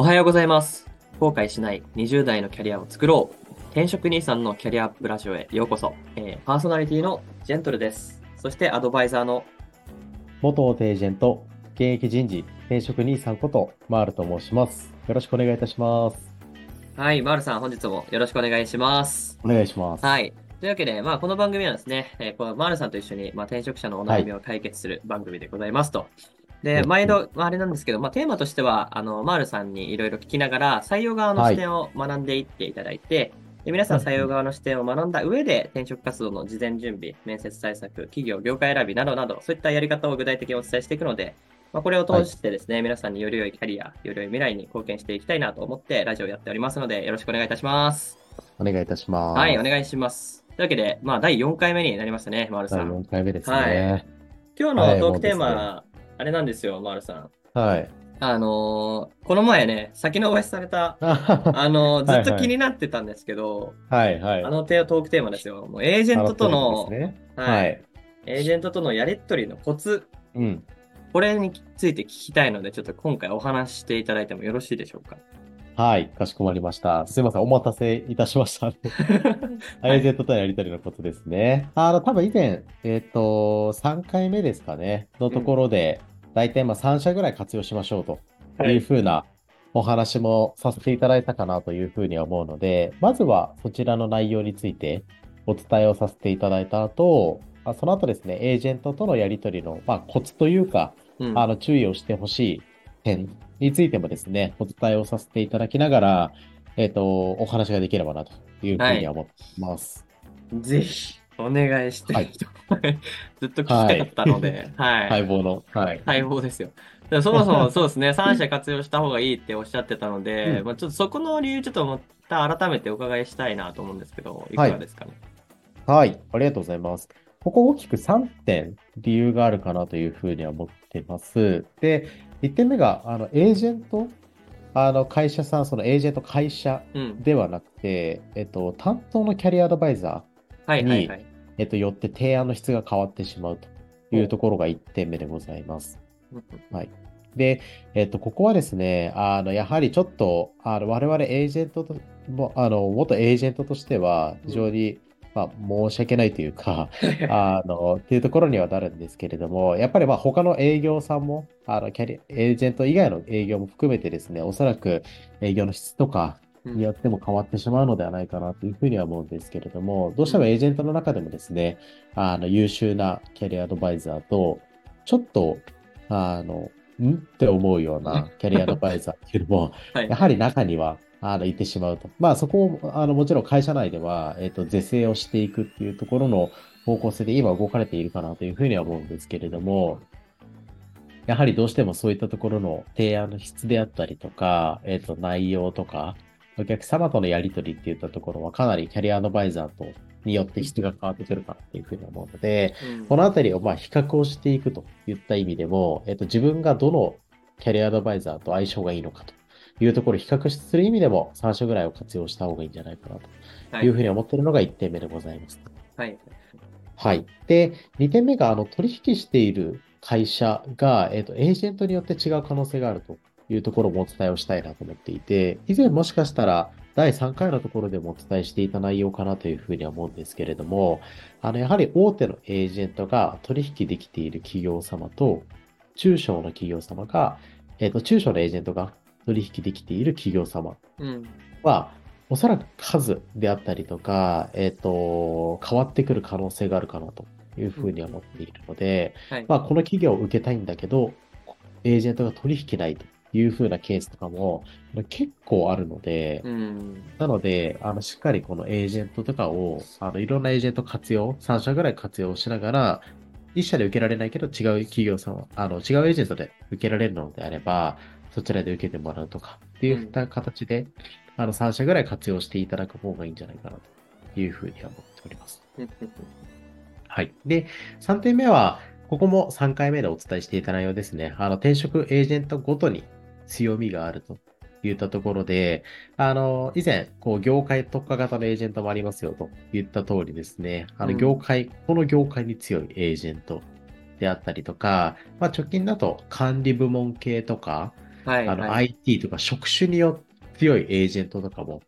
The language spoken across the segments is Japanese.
おはようございます。後悔しない20代のキャリアを作ろう。転職兄さんのキャリアアップラジオへようこそ。えーパーソナリティのジェントルです。そしてアドバイザーの元エージェント、現役人事、転職兄さんこと、マールと申します。よろしくお願いいたします。はい、マールさん本日もよろしくお願いします。お願いします。はい。というわけで、まあ、この番組はですね、えーこのマールさんと一緒に、まあ、転職者のお悩みを解決する番組でございますと。で、うん毎度、まああれなんですけど、まあ、テーマとしては、あの、マールさんにいろいろ聞きながら、採用側の視点を学んでいっていただいて、で皆さんうん採用側の視点を学んだ上で、転職活動の事前準備、面接対策、企業、業界選びなどなど、そういったやり方を具体的にお伝えしていくので、まあ、これを通してですね、皆さんにより良いキャリア、より良い未来に貢献していきたいなと思って、ラジオをやっておりますので、よろしくお願いいたします。お願いいたします。はい、お願いします。というわけで、まあ、第4回目になりましたね、マールさ第ん。4回目ですはね。今日のトークテーマ、はあれなんですよ、マールさん。はい。あのーこの前ね、先延ばしされた、は あのーずっとはいはい気になってたんですけど、いはい。あのテートークテーマですよ。もうエージェントとの、ね。は、はいい。エージェントとのやりとりのコツ、うん。これについて聞きたいので、ちょっと今回お話ししていただいてもよろしいでしょうか？はい。かしこまりました。すいません。お待たせいたしました。エージェントとのやりとりのことですね。あの、多分以前、えっ、と、3回目ですかね、のところで、大体まあ3社ぐらい活用しましょうとい。うふうなお話もさせていただいたかなというふうには思うので、まずはそちらの内容についてお伝えをさせていただいた後、あその後ですね、エージェントとのやり取りの、まあ、コツというか、うん。あの注意をしてほしい点についてもですね、お伝えをさせていただきながら、えっ、と、お話ができればなというふうには思っています。ぜひ、お願いして、はい ずっと聞きたかったので、はい。待望の。はい。待望ですよ。そもそも そうですね、3社活用した方がいいっておっしゃってたので、うんまあ、ちょっとそこの理由ちょっとまた改めてお伺いしたいなと思うんですけど、いかがですかね？はい。ありがとうございます。ここ大きく3点理由があるかなというふうには思ってます。で、1点目が、あの、エージェント、あの、会社さん、そのエージェント会社うん。ではなくて、えっと、担当のキャリアアドバイザはいはいはい。ー、えっと、よって提案の質が変わってしまうというところが1点目でございます。で、えっと、ここはですね、あの、やはりちょっと、あの、我々エージェントと、も、あの、元エージェントとしては、非常に、まあ、申し訳ないというか、あの、っていうところにはなるんですけれども、やっぱりまあ他の営業さんも、あの、キャリエージェント以外の営業も含めてですね、おそらく営業の質とかうんによっても変わってしまうのではないかなというふうには思うんですけれども、どうしてもエージェントの中でもですね、あの、優秀なキャリアアドバイザーと、ちょっと、あの、ん？って思うような キャリアアドバイザーっていうのも、はい。やはり中には、あの、いてしまうと。まあ、そこを、あの、もちろん会社内では、えっと、是正をしていくっていうところの方向性で今動かれているかなというふうには思うんですけれども、やはりどうしてもそういったところの提案の質であったりとか、えっと、内容とか、お客様とのやり取りっていったところはかなりキャリアアドバイザーと、によって質が変わってくるかなというふうに思うので、うんこのあたりをまあ比較をしていくといった意味でも、えっと、自分がどのキャリアアドバイザーと相性がいいのかというところを比較する意味でも3社ぐらいを活用した方がいいんじゃないかなはというふうに思っているのが1点目でございます。はい。はい。で、2点目があの取引している会社が、えっと、エージェントによって違う可能性があるというところもお伝えをしたいなと思っていて、以前もしかしたら第3回のところでもお伝えしていた内容かなというふうには思うんですけれども、あの、やはり大手のエージェントが取引できている企業様と、中小の企業様が、えっと、中小のエージェントが取引できている企業様うん。は、おそらく数であったりとか、えっ、と、変わってくる可能性があるかなというふうには思っているので、はい。まあ、この企業を受けたいんだけど、エージェントが取引ないというふうなケースとかも結構あるので、うん。なので、あの、しっかりこのエージェントとかを、あの、いろんなエージェント活用、3社ぐらい活用しながら、1社で受けられないけど違う企業さん、あの、違うエージェントで受けられるのであれば、そちらで受けてもらうとか、っていった形で、あの、3社ぐらい活用していただく方がいいんじゃないかなというふうには思っております。はい。で、3点目は、ここも3回目でお伝えしていた内容ですね。あの、転職エージェントごとに強みがあるといったところで、あの、以前、こう、業界特化型のエージェントもありますよと言った通りですね。あの、うん業界、この業界に強いエージェントであったりとか、まあ、直近だと管理部門系とか、はい、あの、はい。IT とか職種によって強いエージェントとかも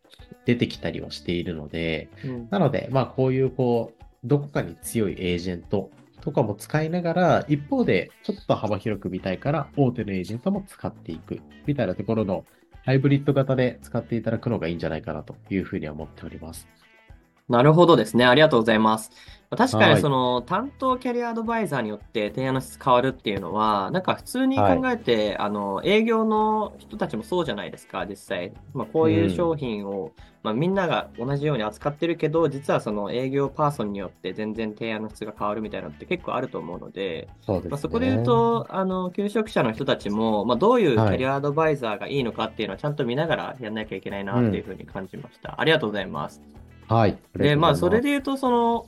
出てきたりはしているので、うんなので、まあ、こういう、こう、どこかに強いエージェントとかも使いながら、一方で、ちょっと幅広く見たいから、大手のエージェントも使っていく、みたいなところの、ハイブリッド型で使っていただくのがいいんじゃないかなというふうに思っております。なるほどですね。ありがとうございます。確かはいにその担当キャリアアドバイザーによって提案の質変わるっていうのは、なんか普通に考えて、あの営業の人たちもそうじゃないですか、実際。まあ、こういう商品を、まあ、みんなが同じように扱ってるけど、実はその営業パーソンによって全然提案の質が変わるみたいなのって結構あると思うので、そね。まあ、そこで言うと、あの、求職者の人たちも、まあ、どういうキャリアアドバイザーがいいのかっていうのはちゃんと見ながらやんなきゃいけないなっていうふうに感じました。ありがとうございます。はい。で、まあ、それで、で言うと、その、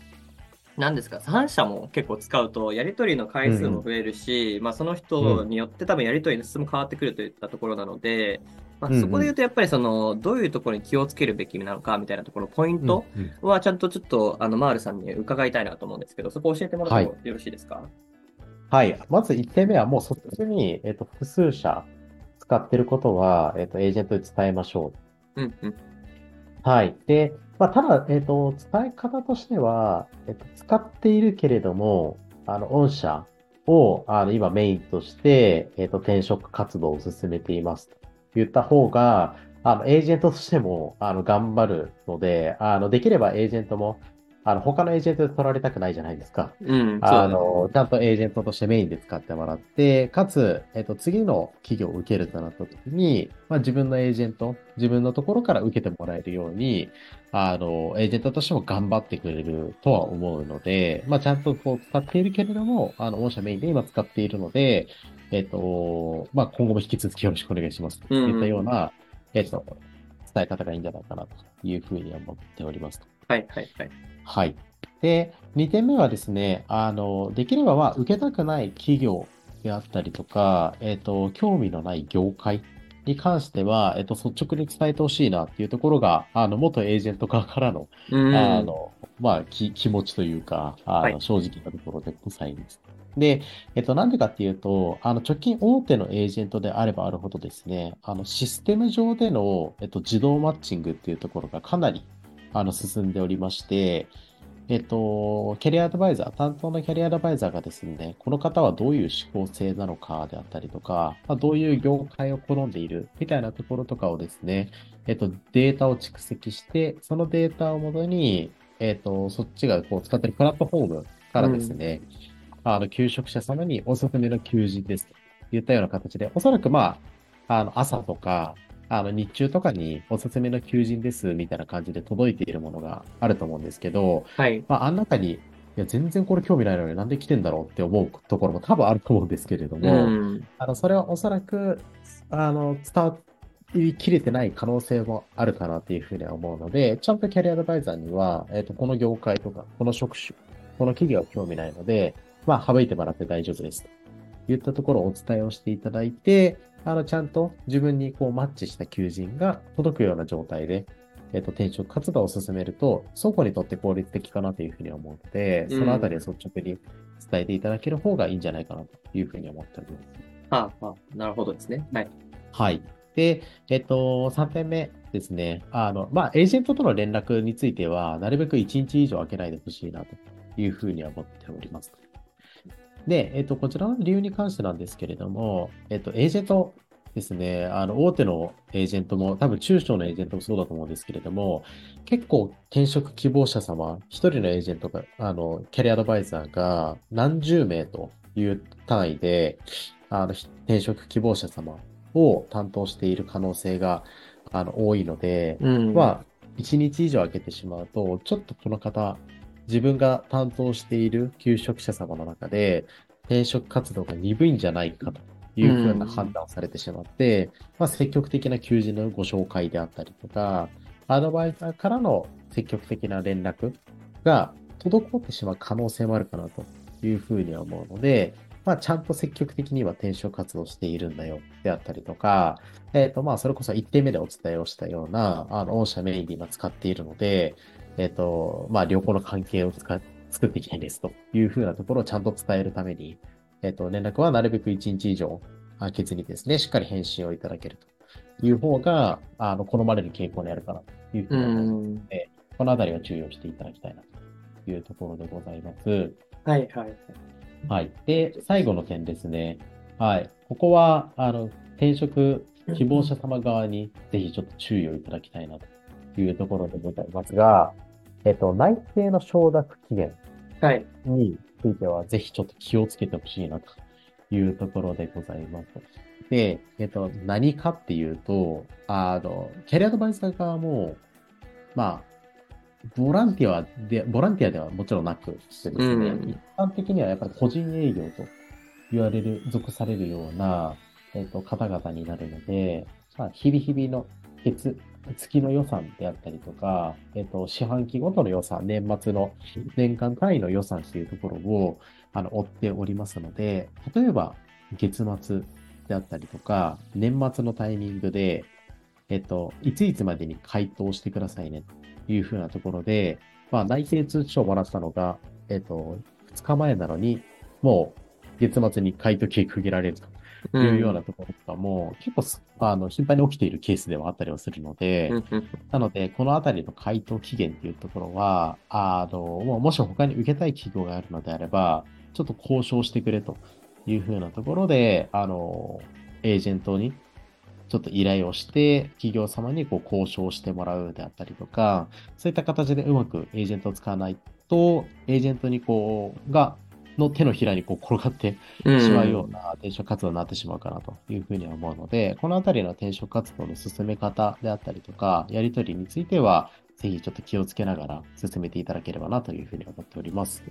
何ですか、3社も結構使うと、やり取りの回数も増えるし、まあ、その人によって多分やり取りの質も変わってくるといったところなので、まあうんうんそこで言うと、やっぱりその、どういうところに気をつけるべきなのかみたいなところ、ポイントうんうんはちゃんとちょっと、あの、マールさんに伺いたいなと思うんですけど、そこ教えてもらってもよろしいですか？はい。まず1点目はもう率直に、えっ、と、複数社使ってることは、えっ、と、エージェントに伝えましょう。うんうん。はい。で、まあ、ただ、えっ、と、伝え方としては、えっ、と、使っているけれども、あの、御社を、あの、今メインとして、えっ、と、転職活動を進めていますと言った方が、あの、エージェントとしても、あの、頑張るので、あの、できればエージェントも、あの、他のエージェントで取られたくないじゃないですか。うん、あの、ちゃんとエージェントとしてメインで使ってもらって、かつ、えっと、次の企業を受けるとなった時に、まあ、自分のエージェント、自分のところから受けてもらえるように、あの、エージェントとしても頑張ってくれるとは思うので、まあ、ちゃんとこう使っているけれども、あの、御社メインで今使っているので、えっと、まあ、今後も引き続きよろしくお願いします。といったような、えっと、伝え方がいいんじゃないかなというふうに思っております。はいはいはい。はい。で、2点目はですね、あの、できればまあ、受けたくない企業であったりとか、えっと、興味のない業界に関しては、えっと、率直に伝えてほしいなっていうところが、あの、元エージェント側からの、うん。あの、まあ、き、気持ちというか、あはいの、正直なところでございます。で、えっと、なんでかっていうと、あの、直近大手のエージェントであればあるほどですね、あの、システム上での、えっと、自動マッチングっていうところがかなり、あの、進んでおりまして、えっと、キャリアアドバイザー、担当のキャリアアドバイザーがですね、この方はどういう思考性なのかであったりとか、まあ、どういう業界を好んでいるみたいなところとかをですね、えっと、データを蓄積して、そのデータをもとに、えっと、そっちがこう使ってるプラットフォームからですね、あの、求職者様におすすめの求人ですといったような形で、おそらくまあ、あの、朝とか、あの、日中とかにおすすめの求人ですみたいな感じで届いているものがあると思うんですけど、はい。まあ、あん中に、いや、全然これ興味ないのになんで来てんだろうって思うところも多分あると思うんですけれどうも、ん。あの、それはおそらく、あの、伝わりきれてない可能性もあるかなっていうふうには思うので、ちゃんとキャリアアドバイザーには、えっ、と、この業界とか、この職種、この企業は興味ないので、まあ、省いてもらって大丈夫です。といったところをお伝えをしていただいて、あの、ちゃんと自分にこうマッチした求人が届くような状態で、えっ、と、転職活動を進めると、双方にとって効率的かなというふうに思うので、そのあたりを率直に伝えていただける方がいいんじゃないかなというふうに思っております。はあ、はあ、なるほどですね。はい。はい。で、えっと、3点目ですね。あの、まあ、エージェントとの連絡については、なるべく1日以上空けないでほしいなというふうには思っております。で、えっと、こちらの理由に関してなんですけれども、えっと、エージェントですね、あの、大手のエージェントも、多分中小のエージェントもそうだと思うんですけれども、結構転職希望者様、一人のエージェントが、あの、キャリアアドバイザーが何十名という単位で、あの、転職希望者様を担当している可能性が、あの、多いので、うん。まあ、1日以上空けてしまうと、ちょっとこの方、自分が担当している求職者様の中で、転職活動が鈍いんじゃないかというふうな判断をされてしまって、まあ、積極的な求人のご紹介であったりとか、アドバイザーからの積極的な連絡が滞ってしまう可能性もあるかなというふうには思うので、まあ、ちゃんと積極的には転職活動しているんだよであったりとか、えっ、と、まあ、それこそ1点目でお伝えをしたような、あの、御社メインで今使っているので、えっ、と、まあ、良好の関係を使っ作っていきたいですというふうなところをちゃんと伝えるために、えっ、と、連絡はなるべく1日以上あけずにですね、しっかり返信をいただけるという方が、あの、好まれる傾向にあるかなというふううに思いますん。ので、このあたりは注意をしていただきたいなというところでございます。はいはい。はい。で、最後の点ですね。はい。ここは、あの、転職希望者様側にぜひちょっと注意をいただきたいなというところでございますが、えっと、内定の承諾期限はい。についてはぜひちょっと気をつけてほしいなというところでございます。で、えっと、何かっていうと、あの、キャリアアドバイザー側も、まあ、ボランティアで、ボランティアではもちろんなくしてですね、うん一般的にはやっぱり個人営業と言われる、属されるような、えっと、方々になるので、まあ、日々日々の月、月の予算であったりとか、えっと、四半期ごとの予算、年末の年間単位の予算っていうところを、あの、追っておりますので、例えば、月末であったりとか、年末のタイミングで、えっと、いついつまでに回答してくださいね、というふうなところで、まあ、内定通知書をもらったのが、えっと、2日前なのに、もう、月末に回答期区切られると。いうようなところとかも、結構す、あの、頻繁に起きているケースではあったりはするので、うんうんなので、このあたりの回答期限っていうところは、あの、もうもし他に受けたい企業があるのであれば、ちょっと交渉してくれというふうなところで、あの、エージェントにちょっと依頼をして、企業様にこう交渉してもらうであったりとか、そういった形でうまくエージェントを使わないと、エージェントにこう、が、の手のひらにこう転がってうんしまうような転職活動になってしまうかなというふうには思うので、このあたりの転職活動の進め方であったりとか、やり取りについては、ぜひちょっと気をつけながら進めていただければなというふうに思っております。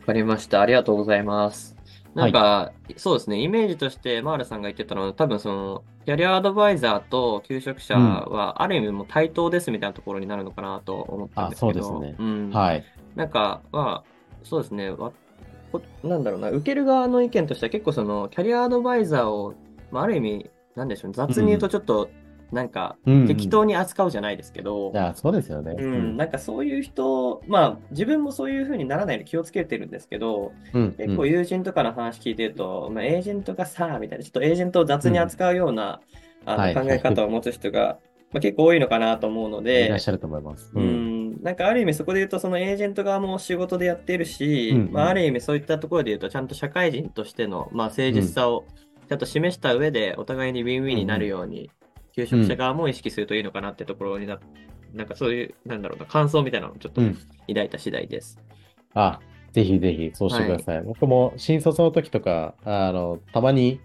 わかりました。ありがとうございます。なんか、そうですね、イメージとして、マールさんが言ってたのは、多分その、キャリアアドバイザーと求職者は、ある意味もう対等ですみたいなところになるのかなと思ったんですけど、あそうですねうん。はい。なんか、まあ、そうですね、わこなんだろうな、受ける側の意見としては結構その、キャリアアドバイザーを、まあ、ある意味、なんでしょうね、雑に言うとちょっと、なんか、うん。うん適当に扱うじゃないですけど、いや、そうですよね。うん、なんかそういう人、まあ自分もそういう風にならないように気をつけてるんですけど、うん。結構友人とかの話聞いてると、まあ、エージェントがさ、みたいな、ちょっとエージェントを雑に扱うような、あはい。の考え方を持つ人が、まあ、結構多いのかなと思うのいでらっ、しゃると思います。う。ん、なんかある意味そこで言うと、そのエージェント側も仕事でやってるし、うんうんまあ、ある意味そういったところで言うと、ちゃんと社会人としての、まあ、誠実さをちゃんと示した上で、お互いにウィンウィンになるように、求職者側も意識するといいのかなってところにな、なんかそういう、なんだろうな、感想みたいなのをちょっとうん。抱いた次第です。あ、ぜひぜひ、そうしてください。僕も新卒の時とか、あの、たまに、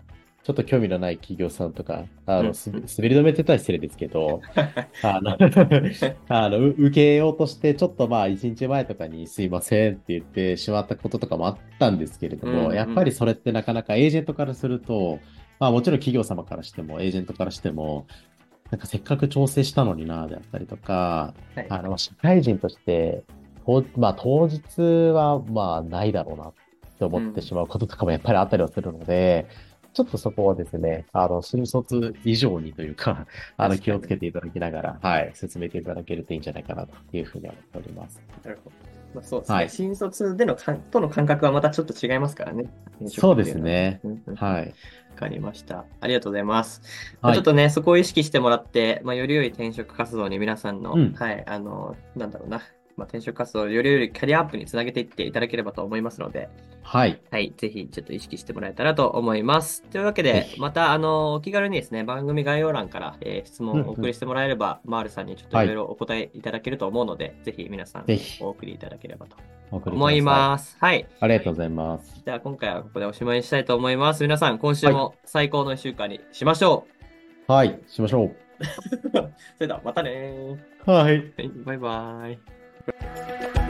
ちょっと興味のない企業さんとか、あうん。の、す滑り止めって言ったら失礼ですけど、あの、あの、う受けようとして、ちょっとまあ、一日前とかにすいませんって言ってしまったこととかもあったんですけれども、うんうん。やっぱりそれってなかなかエージェントからすると、まあもちろん企業様からしても、エージェントからしても、なんかせっかく調整したのにな、であったりとか、はい。あの、社会人として、当まあ当日はまあないだろうなって思ってしまうこととかもやっぱりあったりはするので、ちょっとそこはですね、あの、新卒以上にというか、あの、気をつけていただきながら、はい、進めていただけるといいんじゃないかなというふうに思っております。なるほど。まあ、そうですね、はい新卒でのかんとの感覚はまたちょっと違いますからね。そうですね。はい。かりました。ありがとうございます。はいちょっとね、そこを意識してもらって、まあ、より良い転職活動に皆さんの、うんはい、あの、なんだろうな、まあ、転職活動をより良いキャリアアップにつなげていっていただければと思いますので、はい。はい、ぜひちょっと意識してもらえたらと思います。というわけでまた、あの、お気軽にですね、番組概要欄から、えー質問をお送りしてもらえれば、マールさんにちょっといろいろお答えいただけると思うので、ぜひ皆さんぜひお送りいただければと思います。はい。ありがとうございます。じゃあ今回はここでおしまいにしたいと思います。皆さん、今週も最高の1週間にしましょはい、しましょう。う。それではまたねはい。はいバイバイ。Música